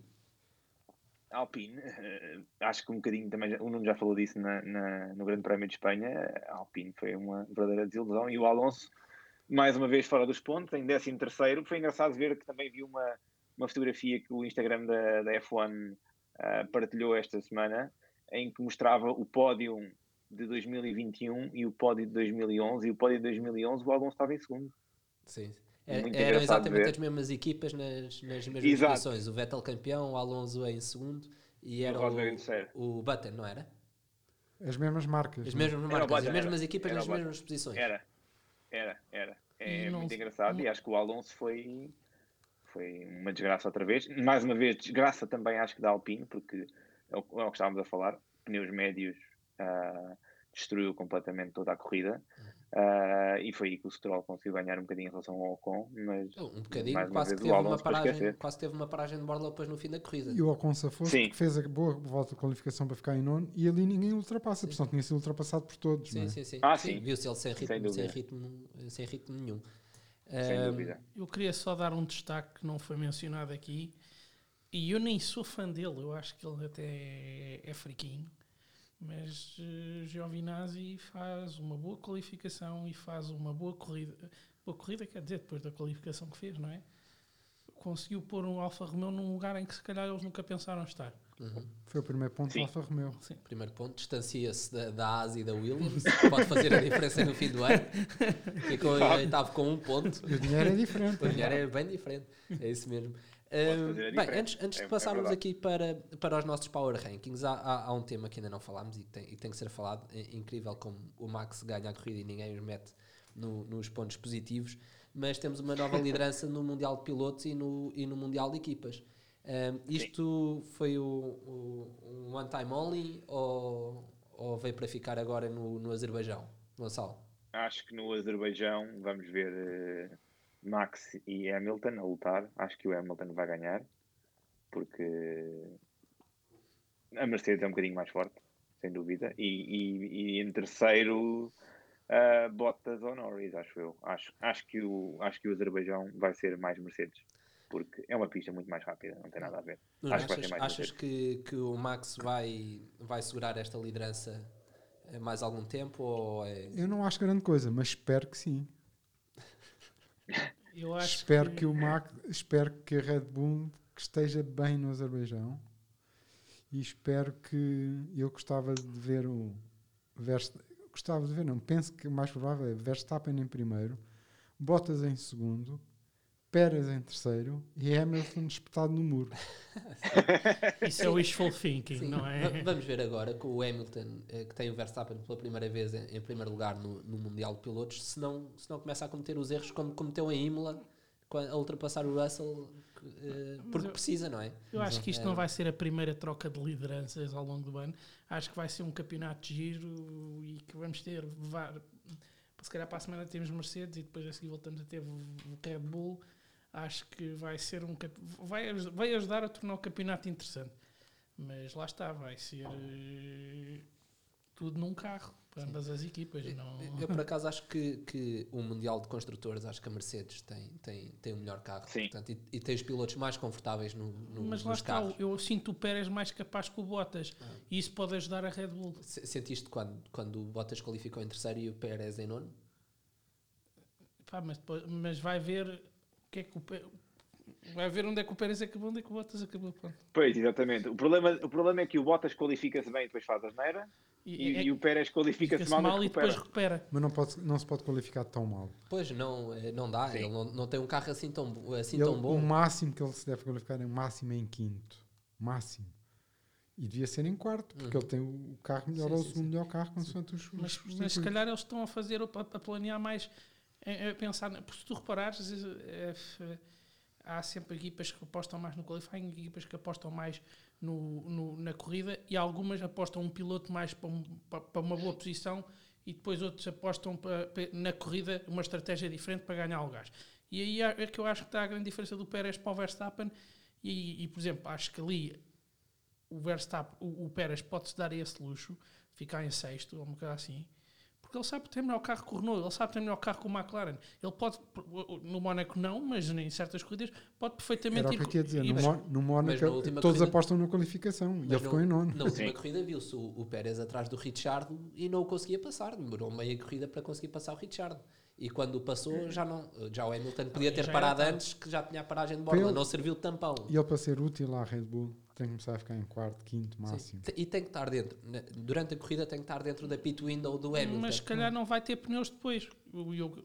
Alpine, eh, acho que um bocadinho também, o Nuno já falou disso na- na- no Grande Prémio de Espanha, Alpine foi uma verdadeira desilusão e o Alonso, mais uma vez fora dos pontos, em 13 terceiro, foi engraçado ver que também vi uma, uma fotografia que o Instagram da, da F1 ah, partilhou esta semana, em que mostrava o pódio de 2021 e o pódio de 2011, e o pódio de 2011 o Alonso estava em segundo. Sim. É muito eram exatamente as mesmas equipas nas, nas mesmas Exato. posições. O Vettel campeão, o Alonso em segundo e era o o, Button, não era? As mesmas marcas. As é? mesmas marcas, Button, as mesmas era. equipas Era nas mesmas posições. Era, era, era. É não- muito engraçado não- e acho que o Alonso foi, foi uma desgraça outra vez. Mais uma vez, desgraça também acho que da Alpine, porque é o, é o que estávamos a falar, pneus médios ah, destruiu completamente toda a corrida ah, e foi aí que o Stroll conseguiu ganhar um bocadinho em relação ao Ocon, mas Um bocadinho, mais uma quase vez que, o teve uma paragem, quase teve uma paragem de borla depois no fim da corrida. E o Ocon safou Sim. porque fez a boa volta de qualificação para ficar em nono e ali ninguém ultrapassa, porque senão tinha sido ultrapassado por todos. não Sim, é? sim, sim. Ah, Sim, sim. Viu-se ele sem ritmo, Sem sem, ritmo, sem ritmo nenhum. Sem dúvida. Eu queria só dar um destaque que não foi mencionado aqui. E eu nem sou fã dele, eu acho que ele até é, é friquinho. Mas uh, Giovinazzi faz uma boa qualificação e faz uma boa corrida. Boa corrida quer dizer, depois da qualificação que fez, não é? Conseguiu pôr um Alfa Romeo num lugar em que se calhar eles nunca pensaram estar. Uhum. Foi o primeiro ponto do Sim. Alfa Romeo. Primeiro ponto, distancia-se da, da Asa e da Williams, pode fazer a diferença no fim do ano. Ficou em oitavo com um ponto. E o dinheiro é diferente. O dinheiro é bem diferente, é isso mesmo. Ahm, bem, antes, antes é- de é passarmos verdade. aqui para, para os nossos Power Rankings, há, há, há um tema que ainda não falámos e tem, e que tem que ser falado. É incrível como o Max ganha a corrida e ninguém os mete no- nos pontos positivos, mas temos uma nova liderança no Mundial de Pilotos e no, e no Mundial de Equipas. Ahm, isto foi o, o- um one time only ou, ou veio para ficar agora no, no Azerbaijão? Gonçalo? Acho que no Azerbaijão vamos ver eh, Max e Hamilton a lutar. Acho que o Hamilton vai ganhar, porque a Mercedes é um bocadinho mais forte, sem dúvida. E, e- e em terceiro, ah, Bottas ou Norris, acho eu. Acho, acho, que o, acho que o Azerbaijão vai ser mais Mercedes, porque é uma pista muito mais rápida, não tem nada a ver. Acho que vai achas ser mais achas que, que o Max vai, vai segurar esta liderança eh, mais algum tempo? Ou é... Eu não acho grande coisa, mas espero que sim. Eu acho espero que... o Max, espero que a Red Bull que esteja bem no Azerbaijão e espero que eu gostava de ver o Verstappen, gostava de ver, não, penso que o mais provável é Verstappen em primeiro, Bottas em segundo, Pérez em terceiro e Hamilton espetado no muro. Isso é wishful thinking, Sim. não é? Va- Vamos ver agora com o Hamilton, eh, que tem o Verstappen pela primeira vez em, em primeiro lugar no, no Mundial de Pilotos, se não, se não começa a cometer os erros como cometeu em Imola, a ultrapassar o Russell, eh, porque eu- precisa, não é? Eu acho que isto É. não vai ser a primeira troca de lideranças ao longo do ano. Acho que vai ser um campeonato de giro e que vamos ter. var- Se calhar para a semana temos Mercedes e depois a seguir voltamos a ter o Red Bull. Acho que vai ser um. Vai, vai ajudar a tornar o campeonato interessante. Mas lá está, vai ser eh, tudo num carro para ambas as equipas. Não... Eu, por acaso, acho que, que o Mundial de Construtores, acho que a Mercedes tem, tem, tem o melhor carro. Sim. Portanto, e, e tem os pilotos mais confortáveis no, no, Mas lá nos está, carros. eu sinto o Pérez mais capaz que o Bottas Ah. e isso pode ajudar a Red Bull. Se- Sentiste quando, quando o Bottas qualificou em terceiro e o Pérez em nono? Pá, mas, depois- mas vai ver que é que o vai ver onde é que o Pérez acabou, onde é que o Bottas acabou. Pronto. Pois, exatamente. O problema, o problema é que o Bottas qualifica-se bem e depois faz a asneira e, é- e o Pérez qualifica-se fica-se mal, mal e e depois recupera. recupera. Mas não, pode, não se pode qualificar tão mal. Pois, não, eh, não dá. Sim. Ele não, não tem um carro assim tão, assim Ele- tão bom. O máximo que ele se deve qualificar é o máximo em quinto. Máximo. E devia ser em quarto, porque Uhum. ele tem o carro melhor Sim, ou o sim, segundo sim. melhor carro, consoante os, os Mas, mas se calhar eles estão a fazer, a, a planear mais, a, a pensar, na- porque se tu reparares, eh, eh, há sempre equipas que apostam mais no qualifying, equipas que apostam mais no, no- na corrida e algumas apostam um piloto mais para, um- para- uma boa posição e depois outros apostam para- para- na corrida uma estratégia diferente para ganhar lugares. E aí é que eu acho que está a grande diferença do Pérez para o Verstappen e, e, por exemplo, acho que ali o Verstappen, o, o Pérez pode-se dar esse luxo, ficar em sexto ou uma coisa assim, porque ele sabe ter melhor carro que o Renault, ele sabe ter melhor carro que o McLaren. Ele pode, no Mónaco não, mas em certas corridas, pode perfeitamente Era o ir que eu co- tinha a dizer. No, Mo- no Mónaco, todos corrida- apostam na qualificação. E Mas ele ficou em nono. Na última Sim. corrida viu-se o, o Pérez atrás do Richard e não o conseguia passar. Demorou meia corrida para conseguir passar o Richard. E quando o passou, já não. Já o Hamilton podia já ter parado antes, que já tinha a paragem de ele- Não serviu de tampão. E ele, para ser útil à Red Bull, tem que começar a ficar em quarto, quinto, Sim. máximo. Te- E tem que estar dentro. Durante a corrida tem que estar dentro da pit window do Hamilton. mas se calhar não vai ter pneus depois. O- eu-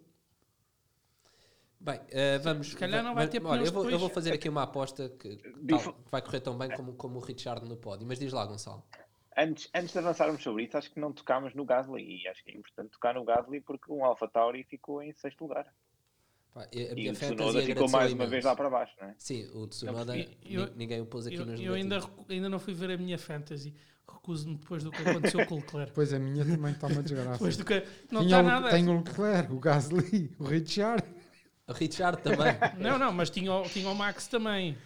Bem, eh, vamos. Se calhar não va- vai va- ter olha, pneus eu vou, eu vou fazer aqui uma aposta que, tal, que vai correr tão bem como, como o Richard no pódio. Mas diz lá, Gonçalo. Antes, antes de avançarmos sobre isso, acho que não tocámos no Gasly. E acho que é importante tocar no Gasly porque o Alpha Tauri ficou em sexto lugar. Pá, a E minha o Tsunoda ficou mais uma imenso. vez lá para baixo, não é? Sim, o Tsunoda, Eu- eu- ni- ninguém o pôs aqui eu, nos eu ainda, ainda não fui ver a minha fantasy. Recuso-me depois do que aconteceu com o Leclerc. Pois a minha também está uma desgraça. Depois do que. Não Tinha está o- nada. Tenho o Leclerc, o Gasly, o Richard. O Richard também. Não, não, mas tinha, o- tinha o Max também.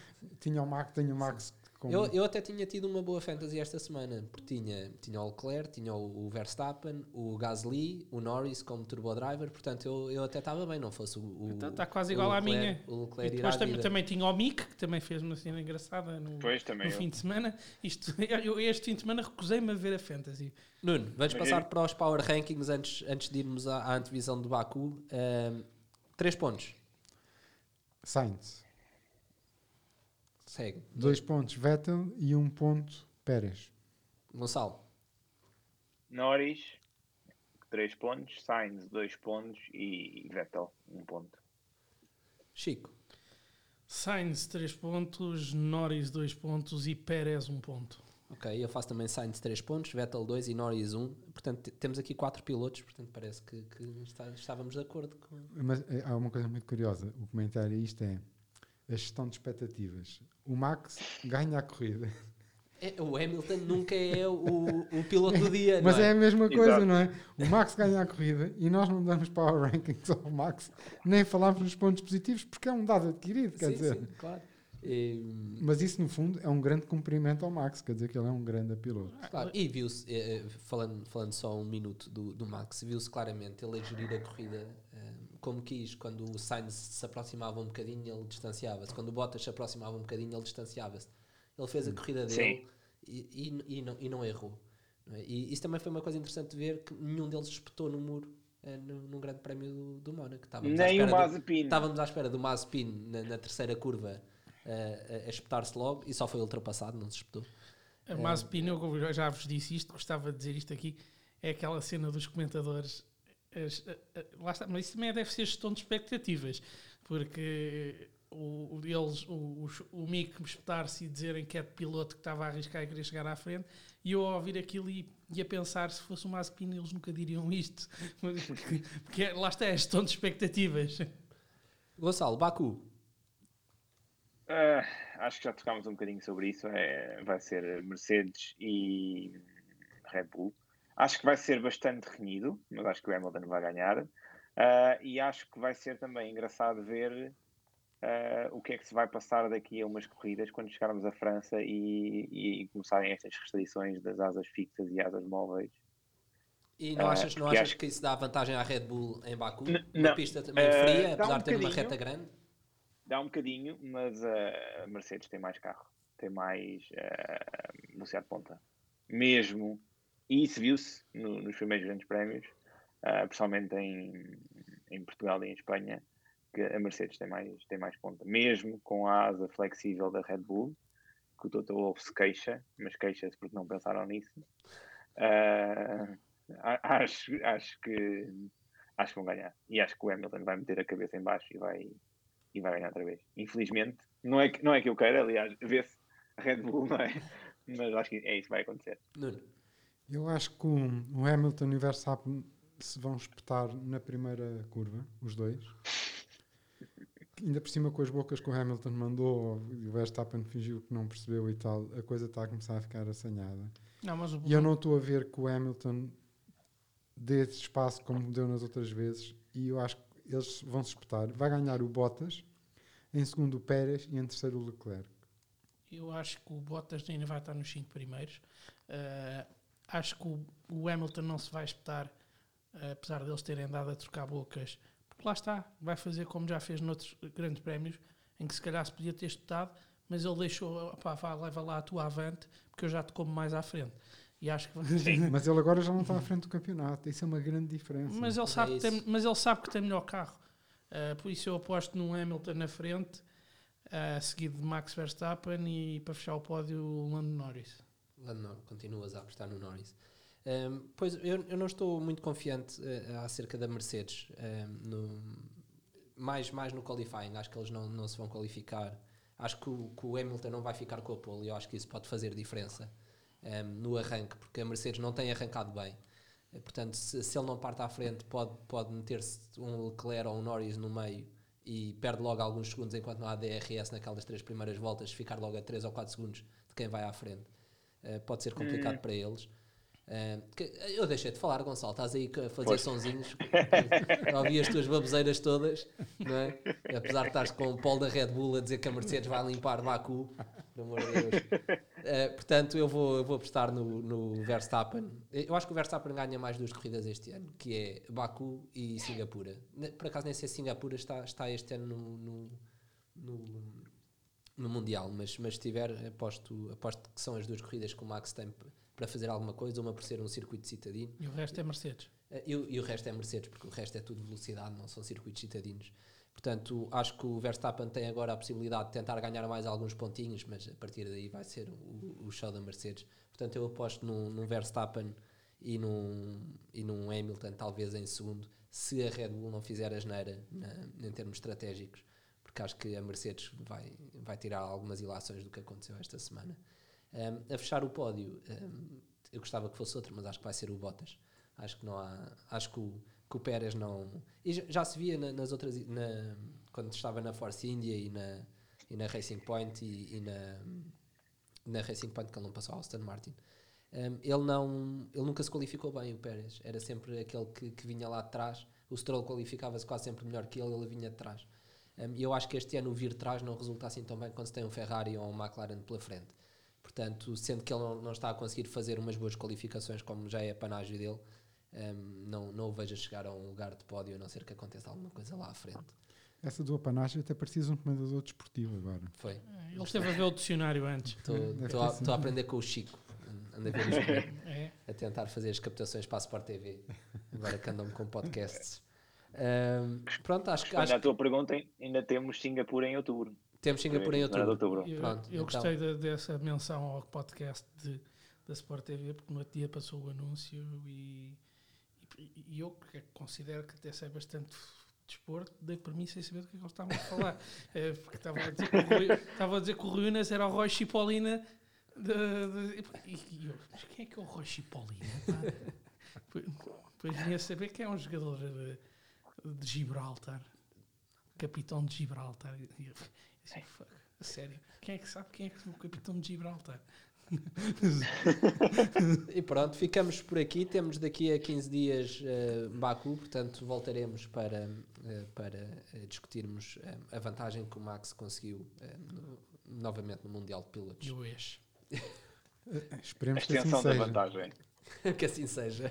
Tinha o Max, tenho o Max com Eu, eu até tinha tido uma boa fantasy esta semana, porque tinha, tinha o Leclerc, tinha o, o Verstappen, o Gasly, o Norris como turbo driver, portanto eu, eu até estava bem, não fosse o. o Está tá quase o igual à Leclerc- minha. O E Leclerc ir depois à também, também tinha o Mick, que também fez uma cena engraçada no, Pois, no fim de semana. Isto, eu este fim de semana recusei-me a ver a fantasy. Nuno, vamos Mas passar eu- para os Power Rankings antes, antes de irmos à, à antevisão de Baku. Ahm, três pontos. Sainz. Segue. Dois pontos Vettel e um ponto Pérez. Gonçalo. Norris, 3 pontos. Sainz, 2 pontos. E Vettel, 1 um ponto. Chico. Sainz 3 pontos, Norris 2 pontos e Pérez 1 ponto. Ok, eu faço também Sainz 3 pontos, Vettel 2 e Norris 1. Portanto, te- temos aqui quatro pilotos, portanto parece que, que está- estávamos de acordo com. Mas eh, há uma coisa muito curiosa. O comentário a isto é a gestão de expectativas. O Max ganha a corrida. É, o Hamilton nunca é o, o piloto do dia, Mas não é é? a mesma coisa, Exato. não é? O Max ganha a corrida e nós não damos power rankings ao Max, nem falamos nos pontos positivos, porque é um dado adquirido, quer sim, dizer. sim, claro. E, Mas isso, no fundo, é um grande cumprimento ao Max, quer dizer que ele é um grande piloto. claro, e viu-se, eh, eh, falando, falando só um minuto do, do Max, viu-se claramente ele a gerir a corrida eh, como quis. Quando o Sainz se aproximava um bocadinho, ele distanciava-se. Quando o Bottas se aproximava um bocadinho, ele distanciava-se. Ele fez a corrida dele e, e, e não, e não errou. não é? E isso também foi uma coisa interessante de ver que nenhum deles espetou no muro eh, no, num grande prémio do, do Mónaco. Estávamos Nem à o espera do- Mazepin. Estávamos à espera do Mazepin na, na terceira curva eh, a, a espetar-se logo e só foi ultrapassado, não se espetou. A Mazepin, eu já vos disse isto, gostava de dizer isto aqui, é aquela cena dos comentadores. As- a- a- lá está, mas isso também deve ser gestão de expectativas, porque o, o- eles, o, o, o Mick espetar-se e dizerem que é de piloto que estava a arriscar e queria chegar à frente, e eu a ouvir aquilo e, e a pensar se fosse o Mazepin eles nunca diriam isto, porque, porque é- lá está, é gestão de expectativas. Gonçalo, Baku. Ah, acho que já tocámos um bocadinho sobre isso. É, vai ser Mercedes e Red Bull. Acho que vai ser bastante renhido, mas acho que o Hamilton vai ganhar. Ah, e acho que vai ser também engraçado ver ah, o que é que se vai passar daqui a umas corridas quando chegarmos à França e, e começarem estas restrições das asas fixas e asas móveis. E não Ah, achas, não porque achas acho- que isso dá vantagem à Red Bull em Baku? N- Uma não. pista também Eh, fria, apesar um de ter uma reta grande. Dá um bocadinho, mas a Mercedes tem mais carro, tem mais velocidade de ponta. Mesmo, e isso viu-se no- nos primeiros grandes prémios, eh, principalmente em, em Portugal e em Espanha, que a Mercedes tem mais, tem mais ponta. Mesmo com a asa flexível da Red Bull, que o Toto Wolff se queixa, mas queixa-se porque não pensaram nisso. A- acho, acho que acho que vão ganhar. E acho que o Hamilton vai meter a cabeça em baixo e vai, e vai ganhar outra vez. Infelizmente, não é que, não é que eu queira, aliás, vê-se Red Bull, não é? Mas acho que é isso que vai acontecer. Nuno. Eu acho que o, o Hamilton e o Verstappen se vão espetar na primeira curva, os dois. Ainda por cima com as bocas que o Hamilton mandou e o Verstappen fingiu que não percebeu e tal, a coisa está a começar a ficar assanhada. Não, mas o, E eu não estou a ver que o Hamilton dê esse espaço como deu nas outras vezes e eu acho que eles vão se espetar. Vai ganhar o Bottas, em segundo o Pérez e em terceiro o Leclerc. Eu acho que o Bottas ainda vai estar nos 5 primeiros. Uh, acho que o, o Hamilton não se vai espetar, uh, apesar deles terem andado a trocar bocas. Porque lá está, vai fazer como já fez noutros grandes prémios, em que se calhar se podia ter espetado, mas ele deixou, opá, vá, leva lá a tua avante, porque eu já te como mais à frente. E acho que. Mas ele agora já não está à frente do campeonato. Isso é uma grande diferença. mas, ele É sabe que tem, mas ele sabe que tem melhor carro. Uh, por isso eu aposto num Hamilton na frente, uh, seguido de Max Verstappen e para fechar o pódio, o Lando Norris. Lá não, continuas a apostar no Norris. Um, pois eu, eu não estou muito confiante eh, acerca da Mercedes. um, no, mais, mais no qualifying, acho que eles não, não se vão qualificar. Acho que o, que o Hamilton não vai ficar com a pole e eu acho que isso pode fazer diferença um, no arranque, porque a Mercedes não tem arrancado bem. Eh, Portanto, se, se ele não parte à frente, pode, pode meter-se um Leclerc ou um Norris no meio e perde logo alguns segundos enquanto não há DRS naquelas três primeiras voltas, ficar logo a 3 ou 4 segundos de quem vai à frente. Uh, pode ser complicado para eles. Uh, eu deixei de falar, Gonçalo, estás aí a fazer Pois. sonzinhos. Ouvi as tuas baboseiras todas, não é? Apesar de estares com o polo da Red Bull a dizer que a Mercedes vai limpar Baku, pelo amor de Deus. Uh, portanto, eu vou, eu vou apostar no, no Verstappen. Eu acho que o Verstappen ganha mais duas corridas este ano, que é Baku e Singapura. Por acaso, nem sei se Singapura está, está este ano no, no, no, no Mundial, mas, mas se tiver, aposto, aposto que são as duas corridas que o Max tem para fazer alguma coisa, uma por ser um circuito citadino E o resto é Mercedes. eh, E, o- e o resto é Mercedes, porque o resto é tudo velocidade, não são circuitos citadinos. Portanto, acho que o Verstappen tem agora a possibilidade de tentar ganhar mais alguns pontinhos, mas a partir daí vai ser o, o show da Mercedes. Portanto, eu aposto num, num Verstappen e num, e num Hamilton, talvez em segundo, se a Red Bull não fizer a geneira na- em termos estratégicos, porque acho que a Mercedes vai, vai tirar algumas ilações do que aconteceu esta semana. Um, a fechar o pódio, um, eu gostava que fosse outro, mas acho que vai ser o Bottas. Acho que não há. Acho que o, que o Pérez não. E já, se via na- nas outras. na- quando estava na Force India e na, e na Racing Point e, e na, na Racing Point, que ele não passou ao Aston Martin. Um, ele, não, ele nunca se qualificou bem, o Pérez. Era sempre aquele que, que vinha lá de trás. O Stroll qualificava-se quase sempre melhor que ele, ele vinha de trás. Um, E eu acho que este ano o vir de trás não resulta assim tão bem quando se tem um Ferrari ou um McLaren pela frente. Portanto, sendo que ele não, não está a conseguir fazer umas boas qualificações, como já é panágio dele, um, não, não o vejo a chegar a um lugar de pódio, a não ser que aconteça alguma coisa lá à frente. Essa do apanagem até precisa um comendador desportivo agora. Foi. Ele esteve a ver o dicionário antes. Estou a, aprender com o Chico. anda a É. a tentar fazer as captações para a Sport TV. Agora que andam com podcasts. Pronto, acho, que- acho à tua pergunta, ainda temos Singapura em outubro. temos Singapura em Primeira outubro. de Eu, Pronto, eu então. gostei da- dessa menção ao podcast de, da Sport TV, porque no outro dia passou o anúncio e, e, e eu que considero que até sei bastante desporto, dei para mim sem saber do que é que eles estavam a falar. É, porque estavam a dizer que o Rui, estavam a dizer que o Rui Unas era o Roy Chipolina. De, de- e, e eu, mas quem é que é o Roy Chipolina? Depois vinha a saber que é um jogador de, de Gibraltar, capitão de Gibraltar. E eu, assim, fuck, a sério, quem é que sabe quem é que é o capitão de Gibraltar? E pronto, ficamos por aqui. Temos daqui a 15 dias eh, Baku, portanto voltaremos para, eh, para eh, discutirmos eh, a vantagem que o Max conseguiu no- novamente no Mundial de Pilotos. E o ex. A Esperemos que assim extensão da seja. vantagem. que assim seja.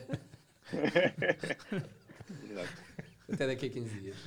Exato. Até daqui a 15 dias.